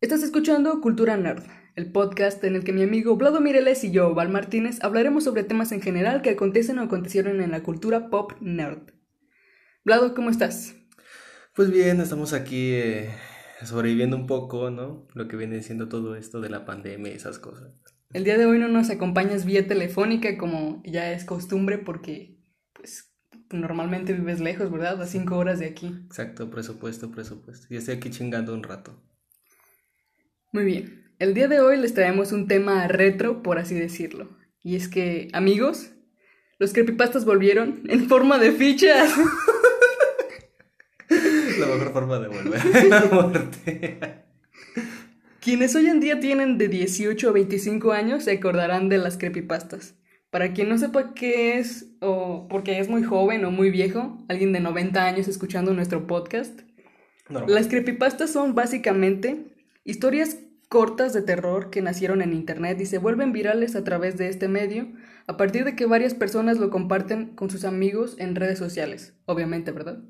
Estás escuchando Cultura Nerd, el podcast en el que mi amigo Vlado Mireles y yo, Val Martínez, hablaremos sobre temas en general que acontecen o acontecieron en la cultura pop nerd. Vlado, ¿cómo estás? Pues bien, estamos aquí eh, sobreviviendo un poco, ¿no? Lo que viene siendo todo esto de la pandemia y esas cosas. El día de hoy no nos acompañas vía telefónica como ya es costumbre porque, pues, normalmente vives lejos, ¿verdad? A cinco horas de aquí. Exacto, presupuesto, presupuesto. Y estoy aquí chingando un rato. Muy bien. El día de hoy les traemos un tema retro, por así decirlo. Y es que, amigos, los creepypastas volvieron en forma de fichas. La mejor forma de volver a la muerte. Quienes hoy en día tienen de 18 a 25 años se acordarán de las creepypastas. Para quien no sepa qué es, o porque es muy joven o muy viejo, alguien de 90 años escuchando nuestro podcast, No, las creepypastas son básicamente historias cortas de terror que nacieron en internet y se vuelven virales a través de este medio a partir de que varias personas lo comparten con sus amigos en redes sociales, obviamente, ¿verdad?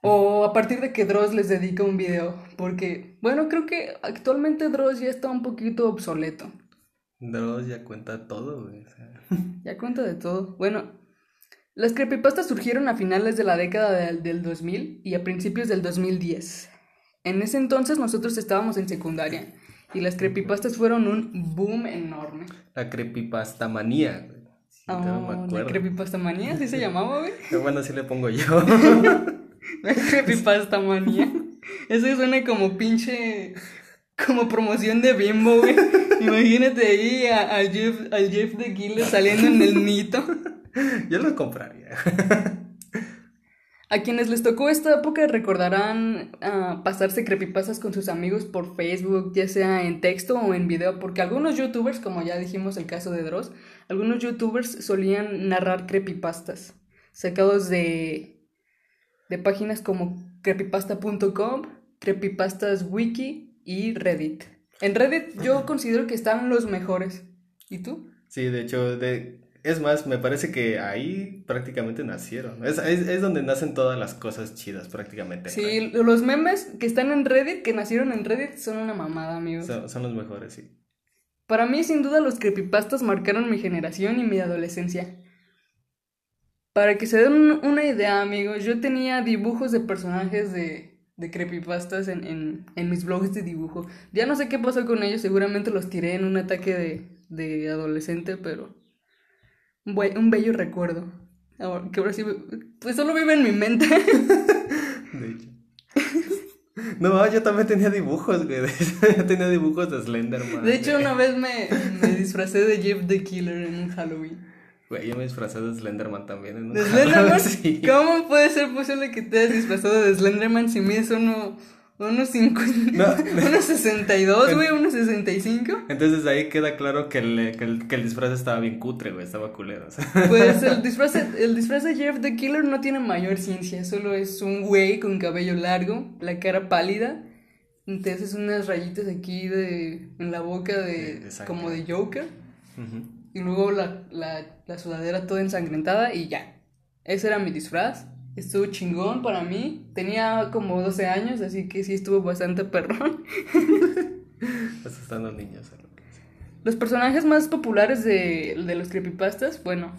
O a partir de que Dross les dedica un video, porque, bueno, creo que actualmente Dross ya está un poquito obsoleto. Dross ya cuenta todo, güey. o sea. Ya cuenta de todo. Bueno, las creepypastas surgieron a finales de la década del, del 2000 y a principios del 2010. En ese entonces nosotros estábamos en secundaria y las creepypastas fueron un boom enorme. La creepypasta manía, güey. Sí, todavía me Oh, la creepypasta manía, ¿sí se llamaba, güey? Bueno, así le pongo yo. La creepypasta manía. Eso suena como pinche. Como promoción de bimbo, güey. Imagínate ahí a, a Jeff, al Jeff the Killer saliendo en el mito. yo lo compraría. A quienes les tocó esta época recordarán ah, pasarse creepypastas con sus amigos por Facebook, ya sea en texto o en video, porque algunos youtubers, como ya dijimos el caso de Dross, algunos youtubers solían narrar creepypastas, sacados de, de páginas como creepypasta.com, creepypastaswiki y Reddit. En Reddit yo considero que están los mejores. ¿Y tú? Sí, de hecho, de... es más, me parece que ahí prácticamente nacieron. Es, es, es donde nacen todas las cosas chidas, prácticamente. Sí, los memes que están en Reddit, que nacieron en Reddit, son una mamada, amigos. Son, son los mejores, sí. Para mí, sin duda, los creepypastas marcaron mi generación y mi adolescencia. Para que se den un- una idea, amigos, yo tenía dibujos de personajes de, de creepypastas en, en, en mis blogs de dibujo. Ya no sé qué pasó con ellos, seguramente los tiré en un ataque de, de adolescente, pero un, bello recuerdo. Ahora- que ahora sí, pues solo vive en mi mente. De hecho. No, yo también tenía dibujos, güey. Yo tenía dibujos de Slenderman. De hecho, güey. una vez me, me disfracé de Jeff the Killer en un Halloween. Güey, yo me disfracé de Slenderman también. En un ¿De Slenderman? Sí. ¿Cómo puede ser posible que te hayas disfrazado de Slenderman si mides uno, unos 50, No. unos 62, güey, unos 65? Entonces ahí queda claro que el, que, el, que el disfraz estaba bien cutre, güey. Estaba culero. o sea. Pues el disfraz, el disfraz de Jeff the Killer no tiene mayor ciencia, solo es un güey con cabello largo, la cara pálida, te haces unas rayitas aquí de, en la boca de, como de Joker, y luego la, la, la sudadera toda ensangrentada y ya. Ese era mi disfraz. Estuvo chingón para mí. Tenía como 12 años, así que sí estuvo bastante perrón. Asustando niños. Los personajes más populares de, de los creepypastas, bueno,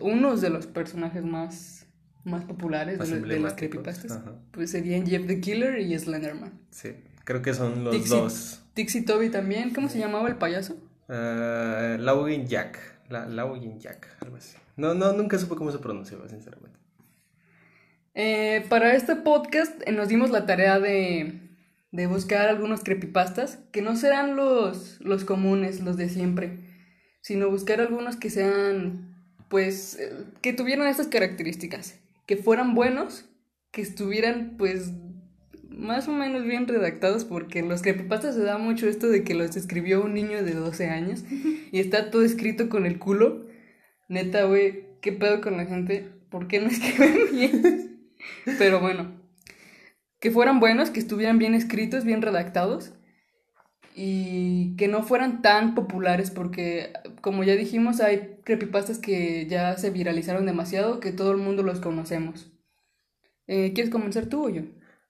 unos de los personajes más, más populares Más de, de los creepypastas, ajá. pues serían Jeff the Killer y Slenderman. Sí, creo que son los Dixie- dos. Dixie Toby también, ¿cómo se llamaba el payaso? Uh, Laugin Jack. La, Laugin Jack, algo así. No, no, nunca supe cómo se pronunciaba, sinceramente. Eh, para este podcast eh, nos dimos la tarea de, de buscar algunos creepypastas que no serán los, los comunes, los de siempre, sino buscar algunos que sean, pues, eh, que tuvieran estas características, que fueran buenos, que estuvieran, pues, más o menos bien redactados, porque los creepypastas se da mucho esto de que los escribió un niño de 12 años y está todo escrito con el culo. Neta, güey, ¿qué pedo con la gente? ¿Por qué no escriben bien? Pero bueno, que fueran buenos, que estuvieran bien escritos, bien redactados y que no fueran tan populares porque como ya dijimos hay creepypastas que ya se viralizaron demasiado que todo el mundo los conocemos. Eh, ¿Quieres comenzar tú o yo?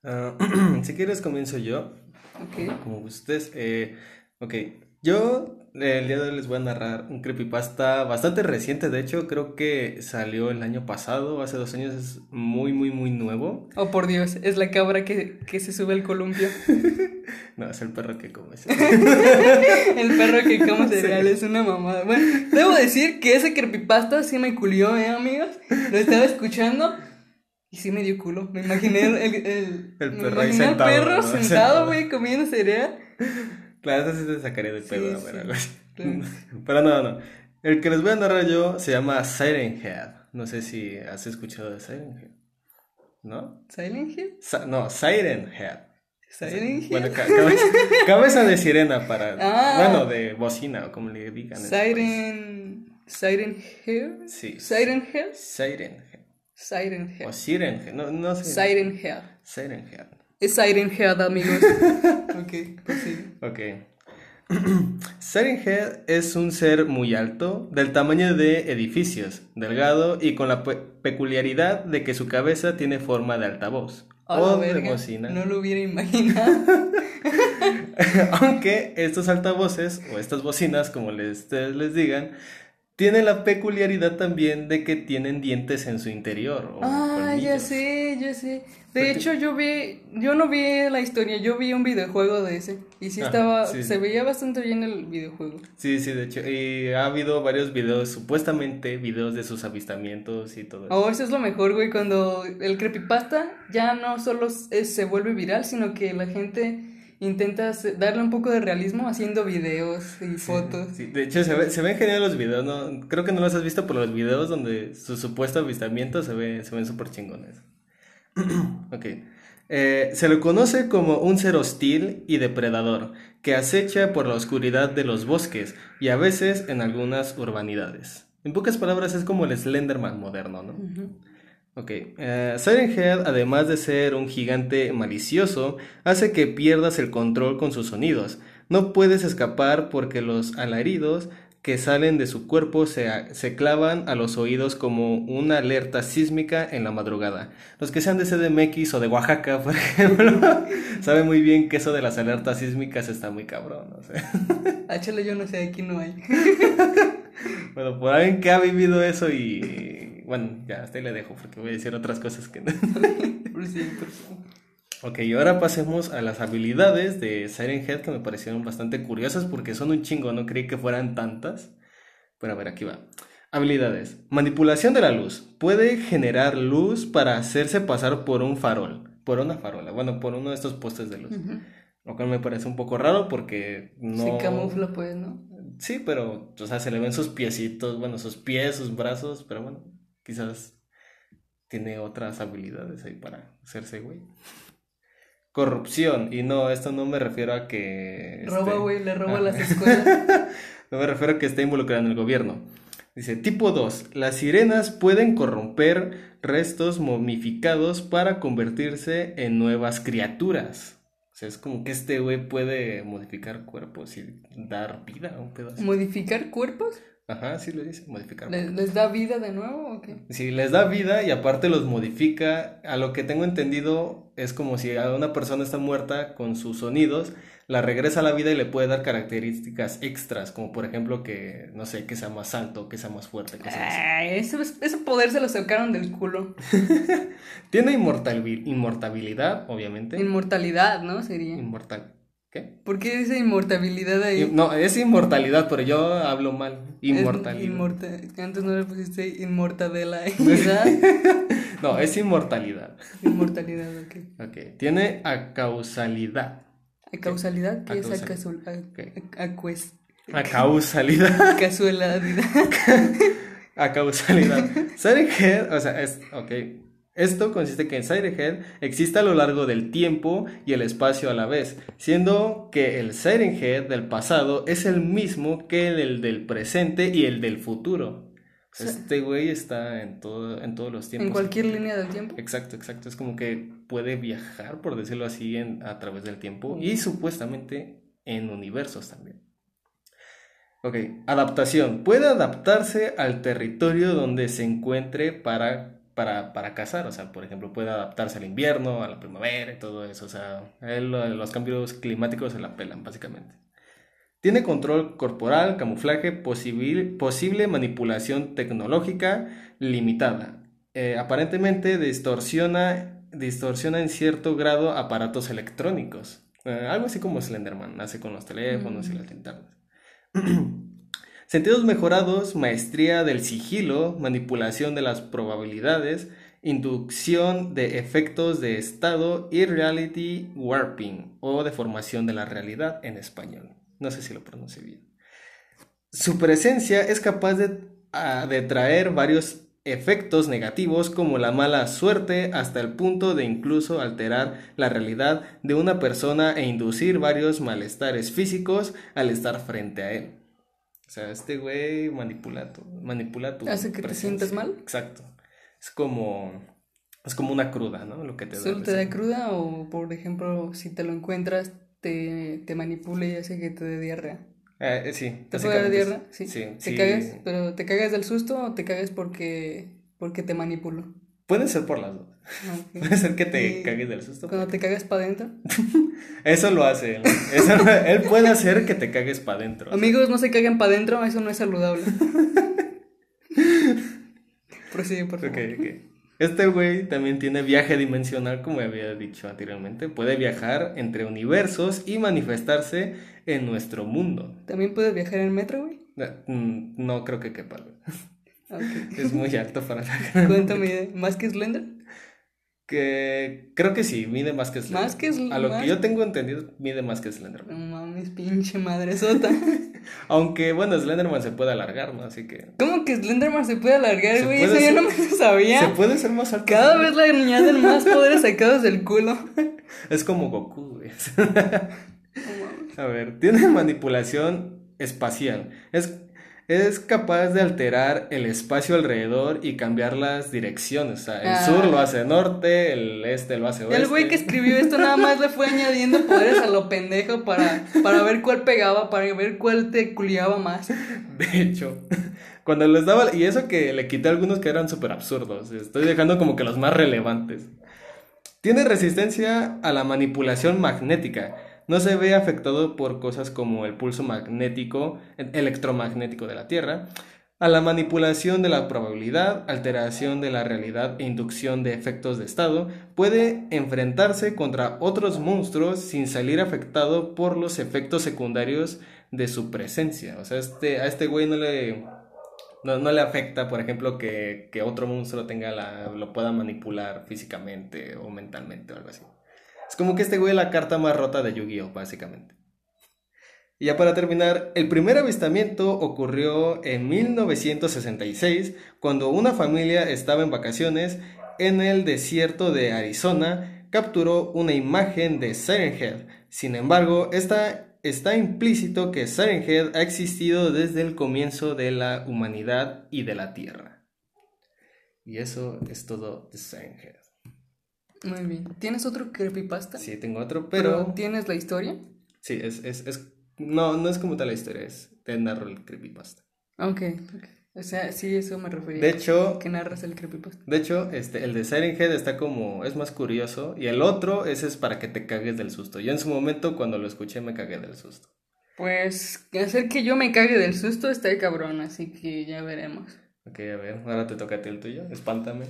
Ah, si quieres comienzo yo. Ok. Como ustedes. Eh, ok, yo el día de hoy les voy a narrar un creepypasta bastante reciente. De hecho, creo que salió el año pasado, hace dos años. Es muy, muy, muy nuevo. Oh, por Dios, es la cabra que, que se sube al columpio. No, es el perro que come. el perro que come cereal es una mamada. Bueno, debo decir que ese creepypasta sí me culió, ¿eh, amigos? Lo estaba escuchando y sí me dio culo. Me imaginé el, el, el, perro ahí imaginé sentado, perro Sentado. güey, comiendo cereal. Claro, eso sí te sacaría de Sí, pedo, sí, pero, claro. pero no, no. El que les voy a narrar yo se llama Siren Head. No sé si has escuchado de Siren Head. ¿No? ¿Silent Hill? Sa- no, Siren Head. Bueno, ca- cabeza, cabeza de sirena para. Ah. Bueno, de bocina o como le digan. Siren... ¿Siren Hill? Sí. ¿Siren? Siren Head. Siren Hill. O Siren Head. No, no sé. Siren Hill. Siren Head. Es Siren Head, amigos. ok, pues sí. Ok. Siren Head es un ser muy alto, del tamaño de edificios, delgado y con la pe- peculiaridad de que su cabeza tiene forma de altavoz. A la o de bocina. No lo hubiera imaginado. Aunque estos altavoces o estas bocinas, como les, ustedes les digan, tienen la peculiaridad también de que tienen dientes en su interior. o Ah, ya sé, ya sé. De hecho, yo vi, yo no vi la historia, yo vi un videojuego de ese. Y sí Ajá, estaba, sí. se veía bastante bien el videojuego. Sí, sí, de hecho. Y ha habido varios videos, supuestamente videos de sus avistamientos y todo eso. Oh, eso es lo mejor, güey, cuando el creepypasta ya no solo se vuelve viral, sino que la gente intenta hace- darle un poco de realismo haciendo videos y fotos. Sí, de hecho, se, ve- se ven genial los videos, ¿no? Creo que no los has visto, pero los videos donde su supuesto avistamiento se, ve, se ven súper chingones. ok. Eh, se le conoce como un ser hostil y depredador que acecha por la oscuridad de los bosques y a veces en algunas urbanidades. En pocas palabras, es como el Slenderman moderno, ¿no? Ujú. Ok, eh, Siren Head, además de ser un gigante malicioso, hace que pierdas el control con sus sonidos. No puedes escapar porque los alaridos que salen de su cuerpo se, se clavan a los oídos como una alerta sísmica en la madrugada. Los que sean de CDMX o de Oaxaca, por ejemplo, saben muy bien que eso de las alertas sísmicas está muy cabrón. o sea. Ah, chale, yo no sé, aquí no hay. Bueno, por alguien que ha vivido eso y... Bueno, ya hasta ahí le dejo porque voy a decir otras cosas que no. Ok, y ahora pasemos a las habilidades de Siren Head que me parecieron bastante curiosas porque son un chingo, no creí que fueran tantas. Pero a ver, aquí va. Habilidades. Manipulación de la luz. Puede generar luz para hacerse pasar por un farol. Por una farola. Bueno, por uno de estos postes de luz. Lo cual me parece un poco raro porque no... Se camufla, pues, ¿no? Sí, pero, o sea, se le ven sus piecitos, bueno, sus pies, sus brazos, pero bueno, quizás tiene otras habilidades ahí para hacerse güey. Corrupción, y no, esto no me refiero a que... Roba, güey, le roba ah. las escuelas. No me refiero a que esté involucrado en el gobierno. Dice, tipo 2. Las sirenas pueden corromper restos momificados para convertirse en nuevas criaturas. O sea, es como que este güey puede modificar cuerpos y dar vida a un pedazo. ¿Modificar cuerpos? Ajá, sí le dice, modificar. ¿Les, les da vida de nuevo o qué? Sí, les da vida y aparte los modifica. A lo que tengo entendido es como si a una persona está muerta con sus sonidos, la regresa a la vida y le puede dar características extras, como por ejemplo que, no sé, que sea más alto, que sea más fuerte, cosas así. Ay, ese, ese poder se lo sacaron del culo. Tiene inmortal- inmortabilidad, obviamente. Inmortalidad, ¿no? Sería. Inmortal. ¿Qué? ¿Por qué dice inmortabilidad ahí? No, es inmortalidad, pero yo hablo mal. Inmortalidad. inmorta- Antes no le pusiste inmortadela, ¿verdad? No, es inmortalidad. Inmortalidad, ok. Ok. Tiene acausalidad. ¿A causalidad? ¿Qué es a Acausalidad. casual? Ok. A, a cues- Acausalidad. casualidad. A causalidad. Siren Head, o sea, es, ok. Esto consiste que en Siren Head existe a lo largo del tiempo y el espacio a la vez, siendo que el Siren Head del pasado es el mismo que el del presente y el del futuro. Sí. este güey está en, todo, en todos los tiempos. En cualquier línea del tiempo. Exacto, exacto. Es como que puede viajar, por decirlo así, en, a través del tiempo y supuestamente en universos también. Ok, adaptación. Puede adaptarse al territorio donde se encuentre para para, para cazar, o sea, por ejemplo, puede adaptarse al invierno, a la primavera y todo eso, o sea, él los cambios climáticos se la pelan, básicamente. Tiene control corporal, camuflaje, posible, posible manipulación tecnológica limitada. Eh, aparentemente distorsiona, distorsiona en cierto grado aparatos electrónicos. Eh, algo así como Slenderman hace con los teléfonos y las linternas. Sentidos mejorados, maestría del sigilo, manipulación de las probabilidades, inducción de efectos de estado y reality warping o deformación de la realidad en español. No sé si lo pronuncie bien. Su presencia es capaz de, de traer varios efectos negativos como la mala suerte hasta el punto de incluso alterar la realidad de una persona e inducir varios malestares físicos al estar frente a él. O sea, este güey manipula tu, manipula tu ¿Hace que te sientas mal? Exacto. Es como es como una cruda, ¿no? Lo que te ¿Solo te da cruda o, por ejemplo, si te lo encuentras, te, te manipula y hace que te dé diarrea. Eh, eh, sí. ¿Te puede dar diarrea? Sí. ¿Te cagas? ¿Pero te cagas del susto o te cagas porque, porque te manipulo? Puede ser por las dos. Puede ser que te cagues del susto. Cuando te cagas para adentro. eso lo hace él. él puede hacer que te cagues para adentro. Amigos, no se caguen para adentro, eso no es saludable. Prosigue, por favor. Ok, ok. Este güey también tiene viaje dimensional, como había dicho anteriormente. Puede viajar entre universos y manifestarse en nuestro mundo. ¿También puede viajar en metro, güey? Mm, no, creo que quepa, Es muy alto para la Cuéntame, ¿más que Slender? Que creo que sí, mide más que Slender. Más que Slender. A lo que yo tengo entendido, mide más que Slender. No mames, pinche madre sota. Aunque, bueno, Slenderman se puede alargar, ¿no? Así que. ¿Cómo que Slenderman se puede alargar, güey? Eso yo no me lo sabía. Se puede ser más alto. Cada vez le añaden más poderes sacados del culo. Es como Goku, güey. A ver, tiene manipulación espacial. Es es capaz de alterar el espacio alrededor y cambiar las direcciones. O sea, el ah. sur lo hace norte, el este lo hace oeste. El güey que escribió esto nada más le fue añadiendo poderes a lo pendejo para, para ver cuál pegaba, para ver cuál te culiaba más. De hecho, cuando les daba... Y eso que le quité algunos que eran súper absurdos. Estoy dejando como que los más relevantes. Tiene resistencia a la manipulación magnética no se ve afectado por cosas como el pulso magnético, electromagnético de la Tierra, a la manipulación de la probabilidad, alteración de la realidad e inducción de efectos de estado, puede enfrentarse contra otros monstruos sin salir afectado por los efectos secundarios de su presencia. O sea, este, a este güey no le, no, le afecta, por ejemplo, que, que otro monstruo tenga la, lo pueda manipular físicamente o mentalmente o algo así. Es como que este güey es la carta más rota de Yu-Gi-Oh, básicamente. Y ya para terminar, el primer avistamiento ocurrió en 1966, cuando una familia estaba en vacaciones en el desierto de Arizona, capturó una imagen de Siren Head. Sin embargo, está, está implícito que Siren Head ha existido desde el comienzo de la humanidad y de la Tierra. Y eso es todo de Siren Head. Muy bien. ¿Tienes otro creepypasta? Sí, tengo otro, pero... ¿Tienes la historia? Sí, es, es, es... No, no es como tal la historia, es... Te narro el creepypasta. Ok, ok. O sea, sí, eso me refería. De hecho... Que narras el creepypasta. De hecho, este, el de Siren Head está como... Es más curioso. Y el otro, ese es para que te cagues del susto. Yo en su momento, cuando lo escuché, me cagué del susto. Pues, hacer que yo me cague del susto está cabrón, así que ya veremos. Ok, a ver, ahora te toca a ti el tuyo. Espántame.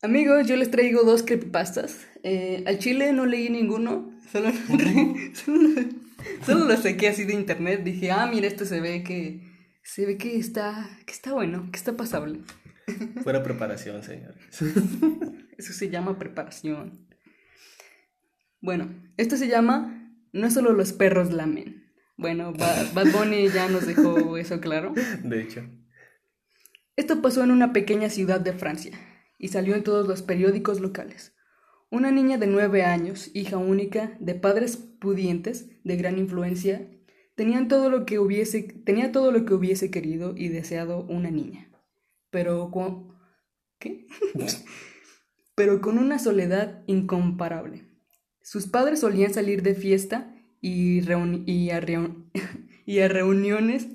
Amigos, yo les traigo dos creepypastas. Eh, al chile no leí ninguno, solo, solo, lo saqué así de internet. Dije, ah, mira, esto se ve que se ve que está, que está bueno, que está pasable. Fuera preparación, señores. Eso se llama preparación. Bueno, esto se llama No solo los perros lamen. Bueno, Bad Bunny ya nos dejó eso claro. De hecho. Esto pasó en una pequeña ciudad de Francia y salió en todos los periódicos locales. Una niña de nueve años, hija única, de padres pudientes, de gran influencia, tenían todo lo que hubiese, tenía todo lo que hubiese querido y deseado una niña. Pero con... ¿Qué? Pero con una soledad incomparable. Sus padres solían salir de fiesta y a reuniones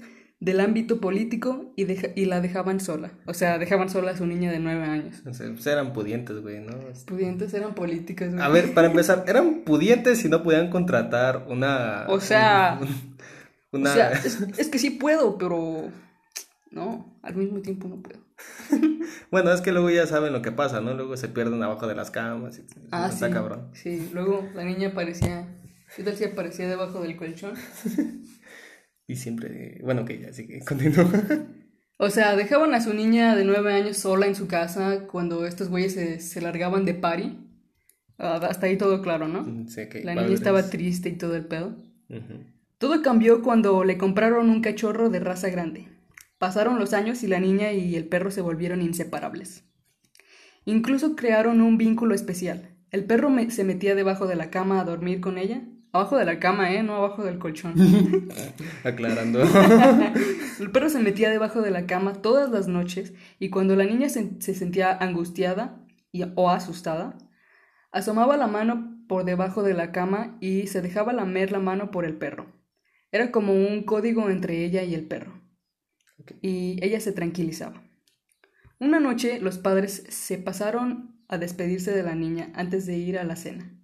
del ámbito político y, deja- y la dejaban sola. O sea, dejaban sola a su niña de nueve años. O sea, pues eran pudientes, güey, ¿no? Pudientes eran políticas, güey. A ver, para empezar, eran pudientes y no podían contratar una... O sea, un- una... O sea, es, es que sí puedo, pero no, al mismo tiempo no puedo. Bueno, es que luego ya saben lo que pasa, ¿no? Luego se pierden abajo de las camas y Ah, está sí. cabrón. Sí, luego la niña aparecía, ¿qué tal si aparecía debajo del colchón? Y siempre, bueno, que ya sigue, continúa. O sea, dejaban a su niña de nueve años sola en su casa cuando estos güeyes se, se largaban de party. Ah, hasta ahí todo claro, ¿no? Sí, que La padres. niña estaba triste y todo el pedo. Todo cambió cuando le compraron un cachorro de raza grande. Pasaron los años y la niña y el perro se volvieron inseparables. Incluso crearon un vínculo especial. El perro me- se metía debajo de la cama a dormir con ella. Abajo de la cama, ¿eh? No abajo del colchón. Aclarando. El perro se metía debajo de la cama todas las noches y cuando la niña se, se sentía angustiada y- o asustada, asomaba la mano por debajo de la cama y se dejaba lamer la mano por el perro. Era como un código entre ella y el perro. Y ella se tranquilizaba. Una noche los padres se pasaron a despedirse de la niña antes de ir a la cena.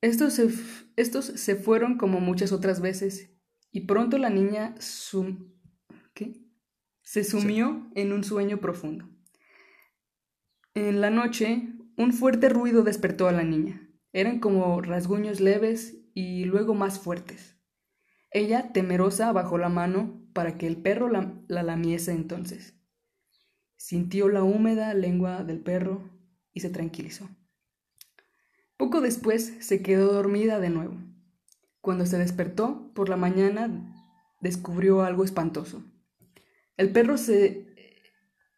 Estos se, estos se fueron como muchas otras veces y pronto la niña sum- ¿qué? se sumió en un sueño profundo. En la noche, un fuerte ruido despertó a la niña. Eran como rasguños leves y luego más fuertes. Ella, temerosa, bajó la mano para que el perro la, la lamiese entonces. Sintió la húmeda lengua del perro y se tranquilizó. Poco después se quedó dormida de nuevo. Cuando se despertó por la mañana descubrió algo espantoso. El perro se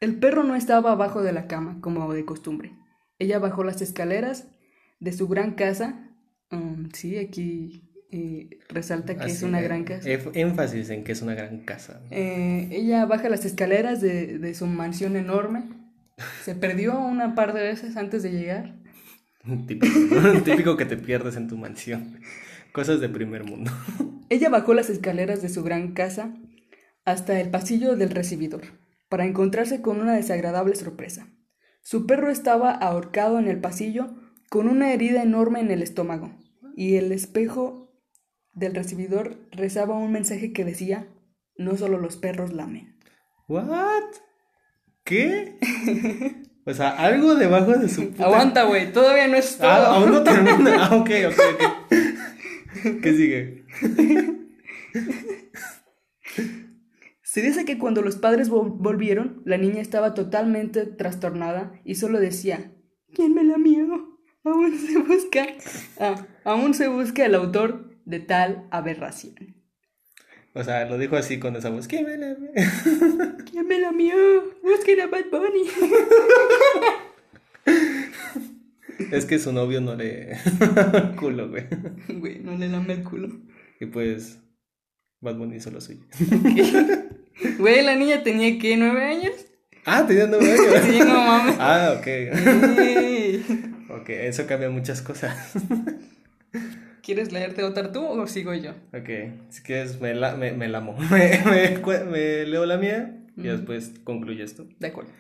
el perro no estaba abajo de la cama como de costumbre. Ella bajó las escaleras de su gran casa. um, sí, aquí eh, resalta que es una eh, gran casa. énfasis en que es una gran casa. Eh, ella baja las escaleras de, de su mansión enorme. Se perdió una par de veces antes de llegar. Típico, ¿no? Típico que te pierdes en tu mansión. Cosas de primer mundo. Ella bajó las escaleras de su gran casa hasta el pasillo del recibidor, para encontrarse con una desagradable sorpresa. Su perro estaba ahorcado en el pasillo con una herida enorme en el estómago, y el espejo del recibidor rezaba un mensaje que decía, no solo los perros lamen. ¿What? ¿Qué? O sea, algo debajo de su puta... Aguanta, güey, todavía no es todo. Ah, aún no termina. Ah, ok, ok, ok. ¿Qué sigue? Se dice que cuando los padres vol- volvieron, la niña estaba totalmente trastornada y solo decía, ¿quién me la mió? Aún se busca, ah, aún se busca el autor de tal aberración. O sea, lo dijo así con esa voz. ¿Qué me la- ¿Quién me la mió? Busquen a Bad Bunny. Es que su novio no le... culo, güey. Güey, no le lame el culo. Y pues... Bad Bunny hizo lo suyo. Güey, la niña tenía que nueve años. Ah, tenía nueve años. Sí, no mames. Ah, ok. Ey. Ok, eso cambia muchas cosas. ¿Quieres leerte otra tú o sigo yo? Ok, si quieres me, la, me, me lamo. Me, me, me leo la mía y después concluyes tú. De acuerdo.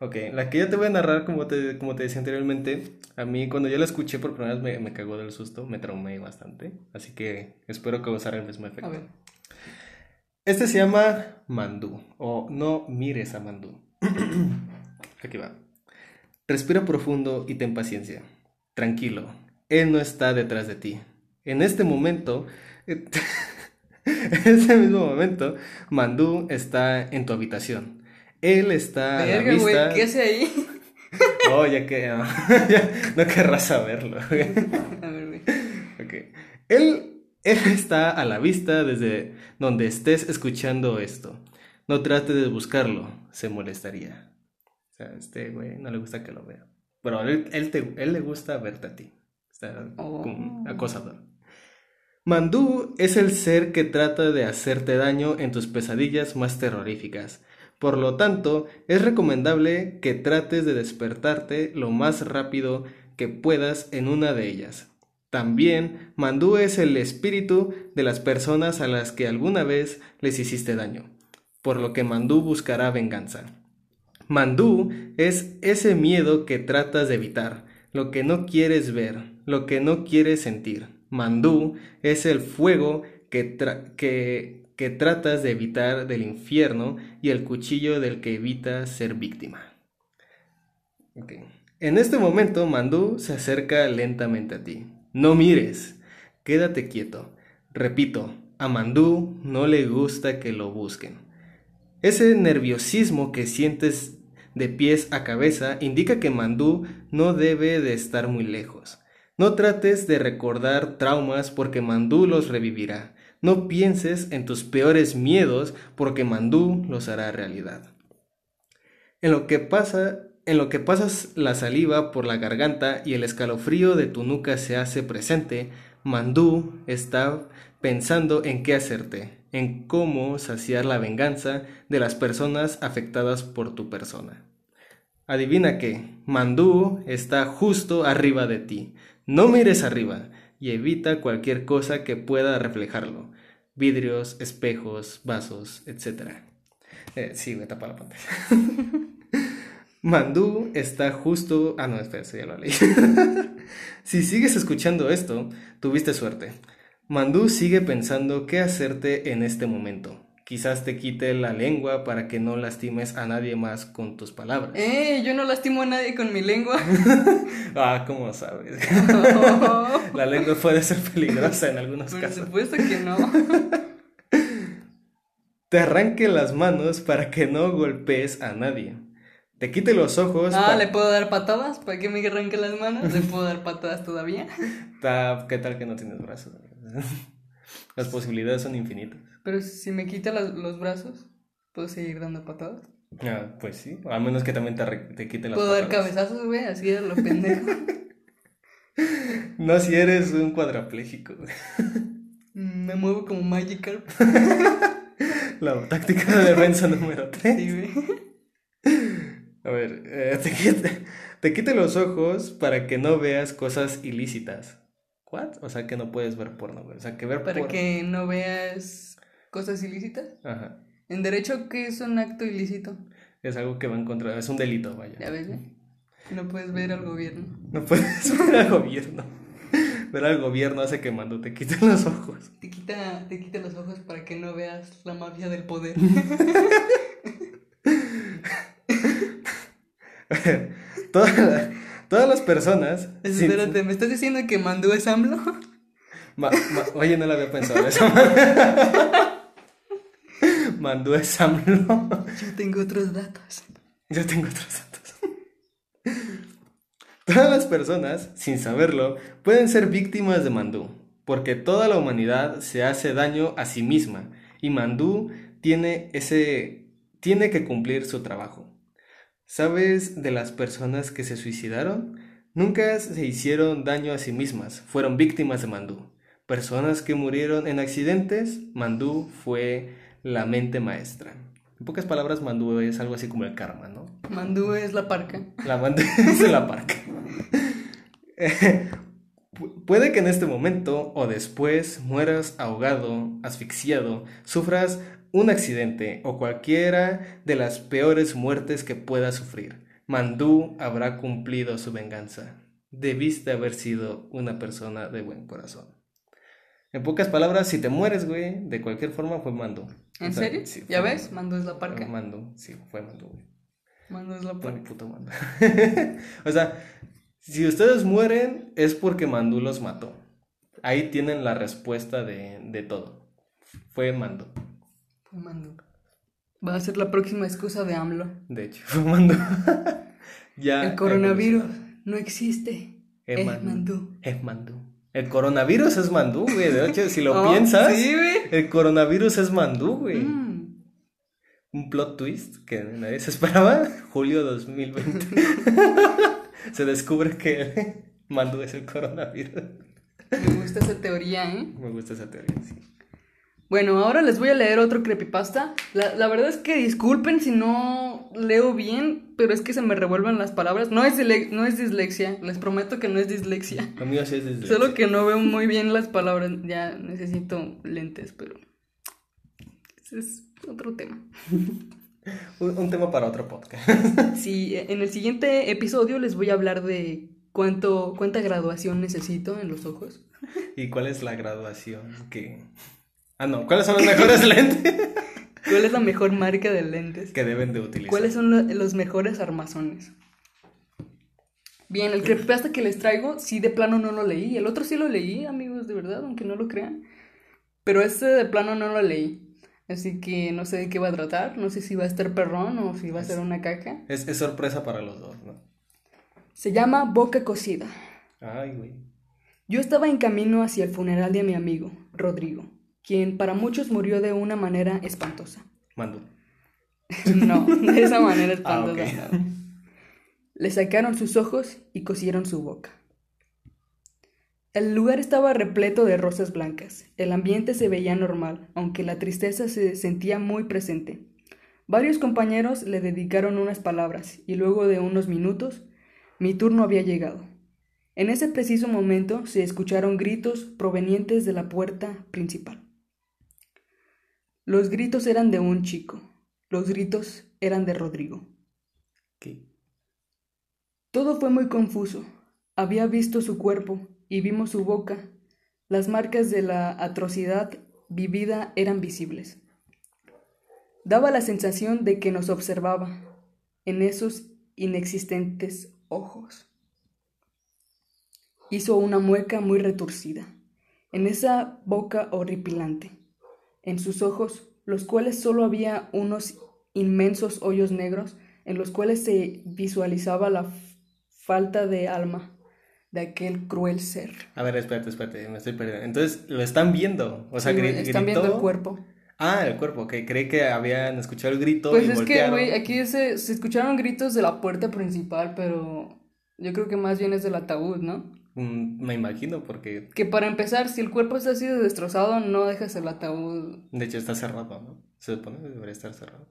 Ok, la que yo te voy a narrar, como te, como te decía anteriormente, a mí cuando yo la escuché por primera vez me, me cagó del susto, me traumé bastante, así que espero causar el mismo efecto. A ver. Este se llama Mandú, o No mires a Mandú. Aquí va. Respira profundo y ten paciencia. Tranquilo, él no está detrás de ti. En este momento, en este mismo momento, Mandú está en tu habitación. Él está a la vista. ¿qué hace ahí? Oh, ya que ya no querrás saberlo. A ver, güey. Ok. Él, él está a la vista desde donde estés escuchando esto. No trate de buscarlo, se molestaría. O sea, este güey no le gusta que lo vea. Pero él, él, te- él le gusta verte a ti. Está como Oh. acosador. Mandú es el ser que trata de hacerte daño en tus pesadillas más terroríficas. Por lo tanto, es recomendable que trates de despertarte lo más rápido que puedas en una de ellas. También, Mandú es el espíritu de las personas a las que alguna vez les hiciste daño. por lo que Mandú buscará venganza. Mandú es ese miedo que tratas de evitar, lo que no quieres ver, lo que no quieres sentir. Mandú es el fuego que, que, tratas de evitar del infierno y el cuchillo del que evitas ser víctima. En este momento, Mandú se acerca lentamente a ti. No mires, quédate quieto. Repito, a Mandú no le gusta que lo busquen. Ese nerviosismo que sientes de pies a cabeza indica que Mandú no debe de estar muy lejos. No trates de recordar traumas porque Mandú los revivirá. No pienses en tus peores miedos porque Mandú los hará realidad. En lo que pasa, en lo que pasas la saliva por la garganta y el escalofrío de tu nuca se hace presente, Mandú está pensando en qué hacerte, en cómo saciar la venganza de las personas afectadas por tu persona. Adivina qué, Mandú está justo arriba de ti. No mires arriba y evita cualquier cosa que pueda reflejarlo. Vidrios, espejos, vasos, etc. Eh, sí, me tapa la pantalla. Mandú está justo... Ah, no, espera, ya lo leí. si sigues escuchando esto, tuviste suerte. Mandú sigue pensando qué hacerte en este momento. Quizás te quite la lengua para que no lastimes a nadie más con tus palabras. ¡Eh! Yo no lastimo a nadie con mi lengua. ah, ¿cómo sabes? la lengua puede ser peligrosa en algunos casos. Por supuesto que no. te arranque las manos para que no golpees a nadie. Te quite los ojos. Ah, ¿le puedo dar patadas para que me arranque las manos? ¿Le puedo dar patadas todavía? ¿Qué tal que no tienes brazos? Las posibilidades son infinitas. Pero si me quita los brazos, ¿puedo seguir dando patadas? Ah, pues sí. A menos que también te, te quite las ¿Puedo dar cabezazos, güey? Así es lo pendejo. no, si eres un cuadrapléjico. Mm, me muevo como Magikarp. La táctica de defensa número 3. Sí, güey. A ver, eh, te, quite, te quite los ojos para que no veas cosas ilícitas. ¿What? O sea, que no puedes ver porno, O sea, que ver Para que no veas cosas ilícitas. Ajá. En derecho, ¿qué es un acto ilícito? Es algo que va en contra, es un delito, vaya. Ya ves, No puedes ver al gobierno. No puedes ver al gobierno. Ver al gobierno hace que mando te quiten los ojos. Te quita, te quita los ojos para que no veas la mafia del poder. Toda Todas las personas. Espérate, ¿me estás diciendo que Mandú es AMLO? oye, no lo había pensado eso. Mandú es AMLO. Yo tengo otros datos. Yo tengo otros datos. Todas las personas, sin saberlo, pueden ser víctimas de Mandú, porque toda la humanidad se hace daño a sí misma y Mandú tiene ese tiene que cumplir su trabajo. ¿Sabes de las personas que se suicidaron? Nunca se hicieron daño a sí mismas, fueron víctimas de Mandú. Personas que murieron en accidentes, Mandú fue la mente maestra. En pocas palabras, Mandú es algo así como el karma, ¿no? Mandú es la parca. La Mandú es la parca. Puede que en este momento o después mueras ahogado, asfixiado, sufras un accidente o cualquiera de las peores muertes que pueda sufrir. Mandú habrá cumplido su venganza. Debiste haber sido una persona de buen corazón. En pocas palabras, si te mueres, güey, de cualquier forma fue Mandú. ¿En serio? Sí, ¿Ya ves? Mandú es la parca. Mandú, sí, fue Mandú, güey. Mandú es la parca. puto Mandú. o sea, si ustedes mueren es porque Mandú los mató. Ahí tienen la respuesta de, de todo. Fue Mandú. Fumando. Va a ser la próxima excusa de AMLO. De hecho, fumando. ya. El coronavirus no existe. Es, mandú. Es mandú. El coronavirus es mandú, güey. De hecho, si lo oh, piensas, ¿sí, el coronavirus es mandú, güey. Mm. Un plot twist que nadie se esperaba. Julio 2020. se descubre que mandú es el coronavirus. Me gusta esa teoría, ¿eh? Me gusta esa teoría, sí. Bueno, ahora les voy a leer otro creepypasta. La, la, verdad es que disculpen si no leo bien, pero es que se me revuelven las palabras. No es, no es dislexia, les prometo que no es dislexia. A mí sí es dislexia. Solo que no veo muy bien las palabras. Ya necesito lentes, pero... Es otro tema. Un, un tema para otro podcast. Sí, en el siguiente episodio les voy a hablar de cuánto, cuánta graduación necesito en los ojos. ¿Y cuál es la graduación que... Ah, no, ¿cuáles son los mejores lentes ¿Cuál es la mejor marca de lentes? que deben de utilizar? ¿Cuáles son lo- los mejores armazones? Bien, el creepypasta que les traigo, sí de plano no lo leí. El otro sí lo leí, amigos, de verdad, aunque no lo crean. Pero este de plano no lo leí. Así que no sé de qué va a tratar. No sé si va a estar perrón o si va a ser una caca. Es, es sorpresa para los dos, ¿no? Se llama Boca Cocida. Ay, güey. Yo estaba en camino hacia el funeral de mi amigo, Rodrigo, quien para muchos murió de una manera espantosa. Mando. No, de esa manera Ah, espantosa. no. Le sacaron sus ojos y cosieron su boca. El lugar estaba repleto de rosas blancas. El ambiente se veía normal, aunque la tristeza se sentía muy presente. Varios compañeros le dedicaron unas palabras y luego de unos minutos mi turno había llegado. En ese preciso momento se escucharon gritos provenientes de la puerta principal. Los gritos eran de un chico. Los gritos eran de Rodrigo. ¿Qué? Todo fue muy confuso. Había visto su cuerpo y vimos su boca. Las marcas de la atrocidad vivida eran visibles. Daba la sensación de que nos observaba en esos inexistentes ojos. Hizo una mueca muy retorcida, en esa boca horripilante, en sus ojos, los cuales solo había unos inmensos hoyos negros en los cuales se visualizaba la falta de alma de aquel cruel ser. A ver, espérate, espérate, me estoy perdiendo. Entonces, lo están viendo. O sea, Sí, están gritó- viendo el cuerpo. Ah, el cuerpo, que creí que habían escuchado el grito Pues y es que, güey, aquí se, se escucharon gritos de la puerta principal, pero yo creo que más bien es del ataúd, ¿no? Me imagino, porque Que para empezar, si el cuerpo está así de destrozado, no dejas el ataúd de hecho está cerrado, ¿no? Se supone que debería estar cerrado.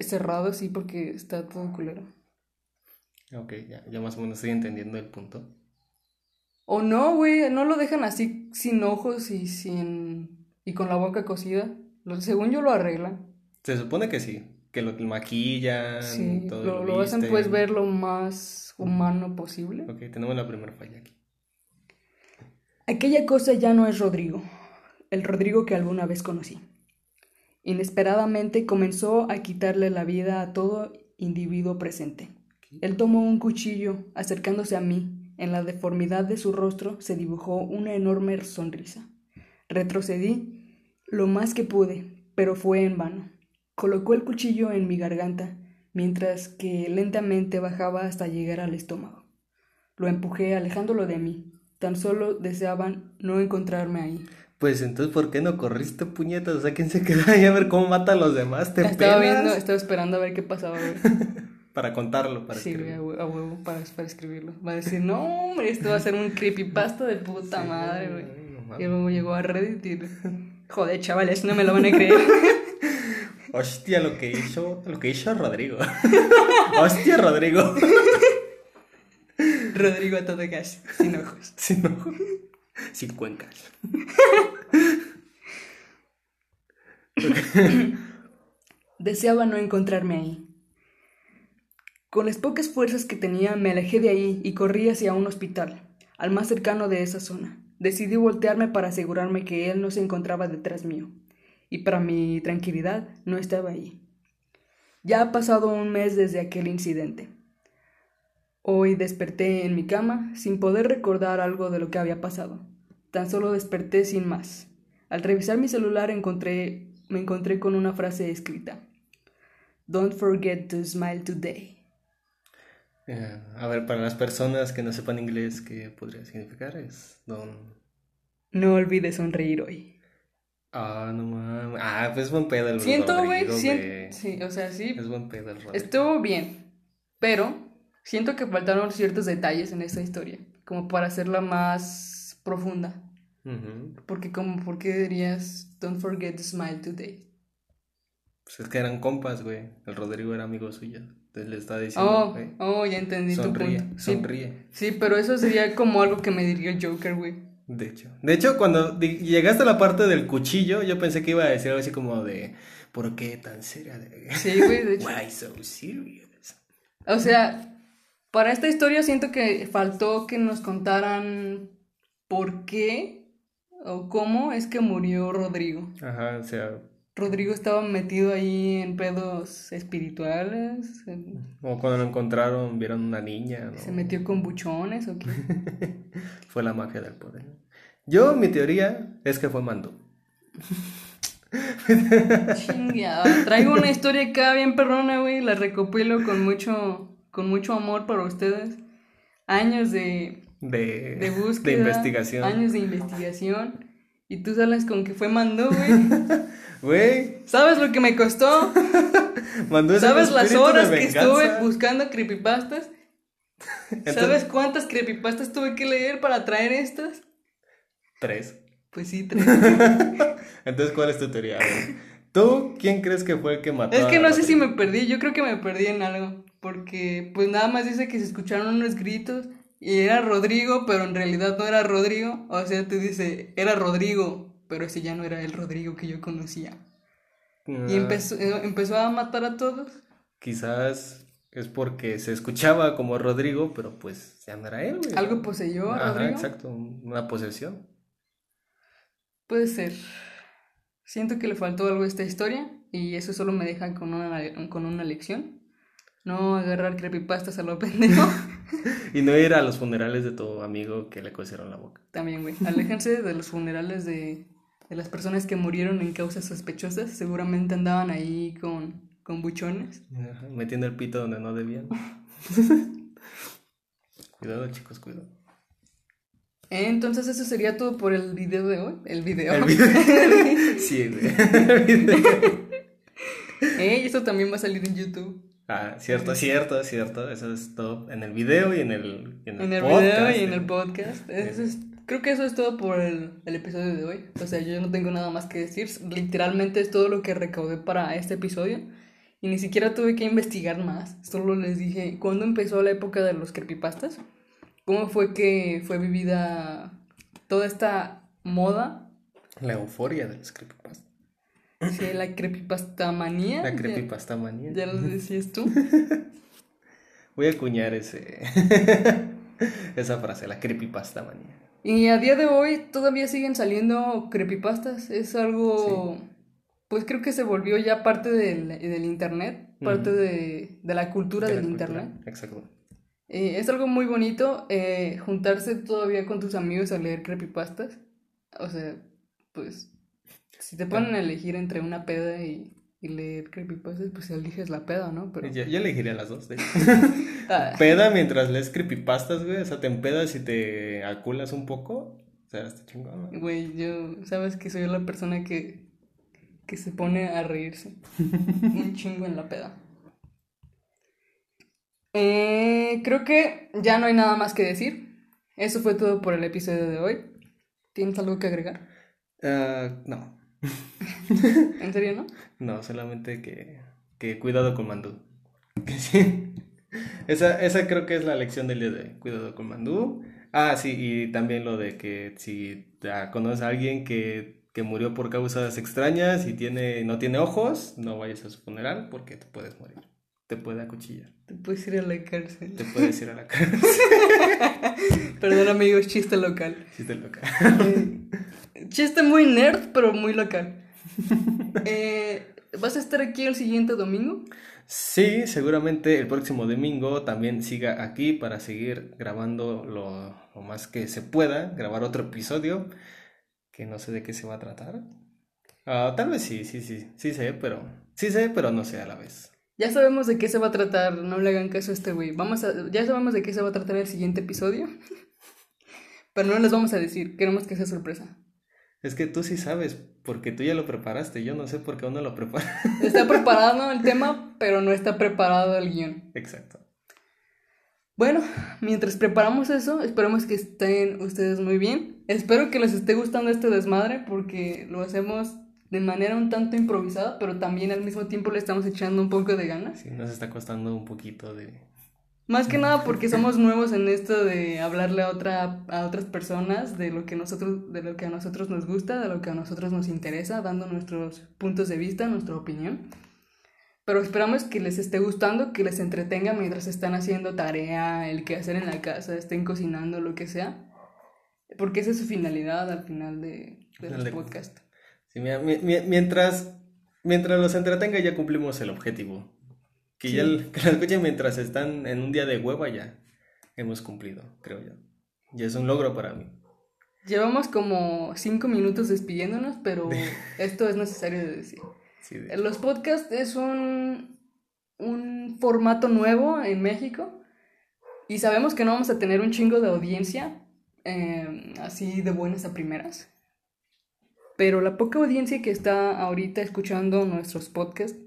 cerrado así porque está todo culero. Ok, ya, ya más o menos estoy entendiendo el punto. O no, güey, no lo dejan así sin ojos y sin y con la boca cocida. Lo- según yo lo arreglan. Se supone que sí, que lo maquillan, Sí, todo lo, lo hacen visten. pues ver lo más humano posible. Ok, tenemos la primera falla aquí. Aquella cosa ya no es Rodrigo, el Rodrigo que alguna vez conocí. Inesperadamente comenzó a quitarle la vida a todo individuo presente. Él tomó un cuchillo, acercándose a mí. En la deformidad de su rostro se dibujó una enorme sonrisa. Retrocedí lo más que pude, pero fue en vano. Colocó el cuchillo en mi garganta, mientras que lentamente bajaba hasta llegar al estómago. Lo empujé alejándolo de mí. Tan solo deseaban no encontrarme ahí. Pues entonces, ¿por qué no corriste, puñetas? O sea, ¿quién se queda ahí a ver cómo mata a los demás? ¿Te Estaba viendo, estaba esperando a ver qué pasaba. Para contarlo, para Sí, escribirlo. hue- a huevo, para, para escribirlo. Va a decir, no, hombre, esto va a ser un creepypasta de puta Sí, madre, güey. no. Y luego llegó a Reddit y... Joder, chavales, no me lo van a creer. Hostia, lo que hizo, lo que hizo Rodrigo. Hostia, Rodrigo. Rodrigo a todo gas, sin ojos. Sin ojo. Sin cuencas. Deseaba no encontrarme ahí. Con las pocas fuerzas que tenía me alejé de ahí y corrí hacia un hospital, al más cercano de esa zona. Decidí voltearme para asegurarme que él no se encontraba detrás mío, y para mi tranquilidad no estaba ahí. Ya ha pasado un mes desde aquel incidente. Hoy desperté en mi cama sin poder recordar algo de lo que había pasado. Tan solo desperté sin más. Al revisar mi celular encontré, me encontré con una frase escrita. Don't forget to smile today. Eh, a ver, para las personas que no sepan inglés, ¿qué podría significar? Es don... No olvides sonreír hoy. Ah, no mames. Ah, pues es buen pedo el Siento, güey, Rodrigo, sien- güey. sí, o sea, sí, Es buen pedo el estuvo bien, pero siento que faltaron ciertos detalles en esta historia, como para hacerla más profunda. Porque como, ¿por qué dirías don't forget to smile today? Pues es que eran compas, güey. El Rodrigo era amigo suyo. Entonces le está diciendo, Oh, güey, oh, ya entendí sonríe, tu punto. Sí, sonríe. sí, pero eso sería como algo que me diría Joker, güey. De hecho. De hecho, cuando llegaste a la parte del cuchillo, yo pensé que iba a decir algo así como de, ¿Por qué tan seria? Sí, güey, de hecho. Why so serious? O sea, para esta historia siento que faltó que nos contaran por qué o cómo es que murió Rodrigo. Ajá, o sea, Rodrigo estaba metido ahí en pedos espirituales. en- como cuando lo encontraron, vieron una niña, ¿no? ¿Se metió con buchones o qué? Fue la magia del poder. Yo, mi teoría es que fue Mando. Chingado. Traigo una historia acá bien perrona, güey. La recopilo con mucho, con mucho amor para ustedes. Años de, De, de búsqueda. de investigación. Años de investigación. Y tú sales con que fue Mandó, güey. Güey, ¿Sabes lo que me costó? Mandó ¿Sabes las horas que estuve buscando creepypastas? ¿Sabes cuántas creepypastas tuve que leer para traer estas? Tres. Pues sí, tres. Entonces, ¿cuál es tu teoría? güey? ¿Tú quién crees que fue el que mató Es a que no sé si me perdí, yo creo que me perdí en algo, porque pues nada más dice que se escucharon unos gritos y era Rodrigo, pero en realidad no era Rodrigo, o sea, te dice, era Rodrigo, pero ese ya no era el Rodrigo que yo conocía. Y Ah, empezó, eh, empezó a matar a todos. Quizás es porque se escuchaba como Rodrigo, pero pues ya no era él, güey. Algo poseyó a Ajá, Rodrigo. exacto, una posesión. Puede ser. Siento que le faltó algo a esta historia y eso solo me deja con una, con una lección. No agarrar creepypastas a lo pendejo. Y no ir a los funerales de tu amigo que le cosieron la boca. También, güey. Aléjense de los funerales de, de las personas que murieron en causas sospechosas. Seguramente andaban ahí con, con buchones. Ajá, Metiendo el pito donde no debían. cuidado, chicos, cuidado. Entonces eso sería todo por el video de hoy. El video. El video. sí, güey. El video. Ey, eso también va a salir en YouTube. Ah, cierto, cierto, cierto. Eso es todo en el video y en el, en el En el podcast, video y en el podcast. Eso es- creo que eso es todo por el, el episodio de hoy. O sea, yo no tengo nada más que decir. Literalmente es todo lo que recaudé para este episodio. Y ni siquiera tuve que investigar más. Solo les dije, ¿cuándo empezó la época de los creepypastas? ¿Cómo fue que fue vivida toda esta moda? La euforia de los creepypasta. Sí, la creepypasta manía. La creepypasta manía. Ya, ya lo decías tú. Voy a acuñar ese esa frase, la creepypasta manía. Y a día de hoy todavía siguen saliendo creepypastas. Es algo, pues creo que se volvió ya parte del, del internet, parte de, de la cultura De la del cultura. internet. Exacto. Eh, es algo muy bonito eh, juntarse todavía con tus amigos a leer creepypastas. O sea, pues, si te ponen a elegir entre una peda y, y leer creepypastas, pues eliges la peda, ¿no? Pero, Yo, yo elegiría las dos. de hecho. Ah, Peda mientras lees creepypastas, güey. O sea, te empedas y te aculas un poco. O sea, está chingón. ¿no? Güey, yo, sabes que soy la persona que, que se pone a reírse un chingo en la peda. Eh, creo que ya no hay nada más que decir. Eso fue todo por el episodio de hoy. ¿Tienes algo que agregar? Ah, no. ¿En serio, no? No, solamente que, que cuidado con Mandú. Que sí. Esa, esa creo que es la lección del día de hoy. Cuidado con Mandú. Ah, sí, y también lo de que si ah, conoces a alguien que, que murió por causas extrañas y tiene, no tiene ojos, no vayas a su funeral porque te puedes morir. Te puede acuchillar. Te puedes ir a la cárcel. Te puedes ir a la cárcel. Perdón, amigos, chiste local. Si te loca. Eh, chiste muy nerd, pero muy local. Eh, ¿Vas a estar aquí el siguiente domingo? Sí, seguramente el próximo domingo también siga aquí para seguir grabando lo, lo más que se pueda, grabar otro episodio que no sé de qué se va a tratar. Ah, tal vez sí, sí, sí, sí sé, pero sí sé, pero no sé a la vez. Ya sabemos de qué se va a tratar, no le hagan caso a este güey. Vamos a, ya sabemos de qué se va a tratar el siguiente episodio. Pero no les vamos a decir, queremos que sea sorpresa. Es que tú sí sabes, porque tú ya lo preparaste, yo no sé por qué uno lo prepara. Está preparado el tema, pero no está preparado el guion. Exacto. Bueno, mientras preparamos eso, esperemos que estén ustedes muy bien. Espero que les esté gustando este desmadre porque lo hacemos de manera un tanto improvisada, pero también al mismo tiempo le estamos echando un poco de ganas. Sí, nos está costando un poquito de, Más que nada porque somos nuevos en esto de hablarle a otra a otras personas de lo que nosotros de lo que a nosotros nos gusta, de lo que a nosotros nos interesa, dando nuestros puntos de vista, nuestra opinión. Pero esperamos que les esté gustando, que les entretenga mientras están haciendo tarea, el que hacer en la casa, estén cocinando, lo que sea. Porque esa es su finalidad al final de, de los podcasts. Sí, mientras, mientras los entretenga ya cumplimos el objetivo. Que ya que la escuchen mientras están en un día de hueva ya hemos cumplido, creo yo. Ya es un logro para mí. Llevamos como cinco minutos despidiéndonos, pero esto es necesario de decir. Los podcasts es un, un formato nuevo en México y sabemos que no vamos a tener un chingo de audiencia em, así de buenas a primeras. Pero la poca audiencia que está ahorita escuchando nuestros podcasts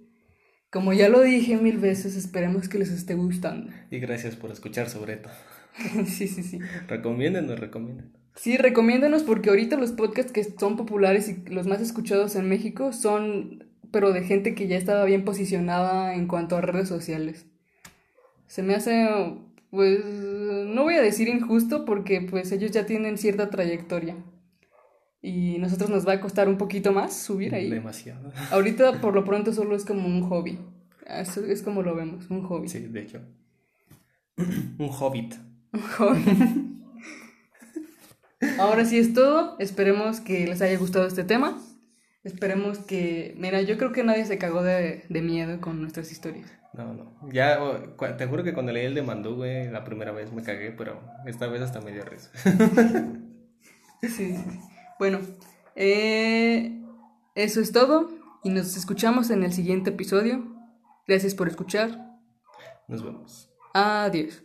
como ya lo dije mil veces, esperemos que les esté gustando. Y gracias por escuchar sobre todo. sí, sí, sí. Recomiéndenos, recomienden. Sí, recomiéndenos porque ahorita los podcasts que son populares y los más escuchados en México son, pero de gente que ya estaba bien posicionada en cuanto a redes sociales. Se me hace, pues, no voy a decir injusto porque pues ellos ya tienen cierta trayectoria. Y nosotros nos va a costar un poquito más subir ahí. Demasiado. Ahorita por lo pronto solo es como un hobby. Eso es como lo vemos, un hobby. Sí, de hecho. un hobbit. Un hobbit. Ahora sí es todo. Esperemos que les haya gustado este tema. Esperemos que... Mira, yo creo que nadie se cagó de, de miedo con nuestras historias. No, no. Ya, te juro que cuando leí el de Mandú, güey, la primera vez me cagué, pero esta vez hasta me dio risa. sí, sí. Bueno, eh, eso es todo y nos escuchamos en el siguiente episodio. Gracias por escuchar. Nos vemos. Adiós.